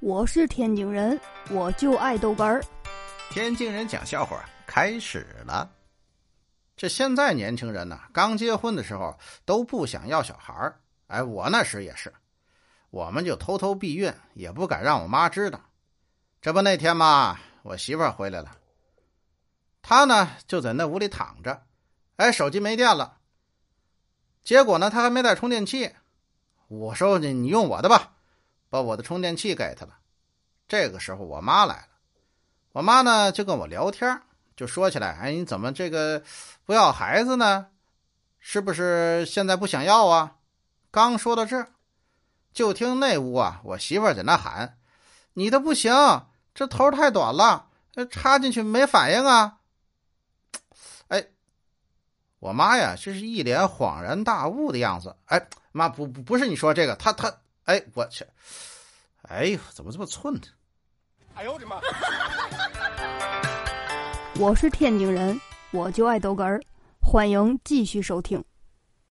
我是天津人，我就爱豆干儿。天津人讲笑话开始了。这现在年轻人呢，刚结婚的时候都不想要小孩儿。哎，我那时也是，我们就偷偷避孕，也不敢让我妈知道。这不那天嘛，我媳妇儿回来了，她呢就在那屋里躺着，哎，手机没电了。结果呢，她还没带充电器。我说你你用我的吧。把我的充电器给他了。这个时候，我妈来了。我妈呢就跟我聊天，就说起来：“哎，你怎么这个不要孩子呢？是不是现在不想要啊？”刚说到这儿，就听那屋啊，我媳妇在那喊：“你的不行，这头太短了，插进去没反应啊！”哎，我妈呀，就是一脸恍然大悟的样子。哎，妈，不不不是你说这个，她她。哎，我去！哎呦，怎么这么寸呢？哎呦我的妈！我是天津人，我就爱豆哏儿，欢迎继续收听。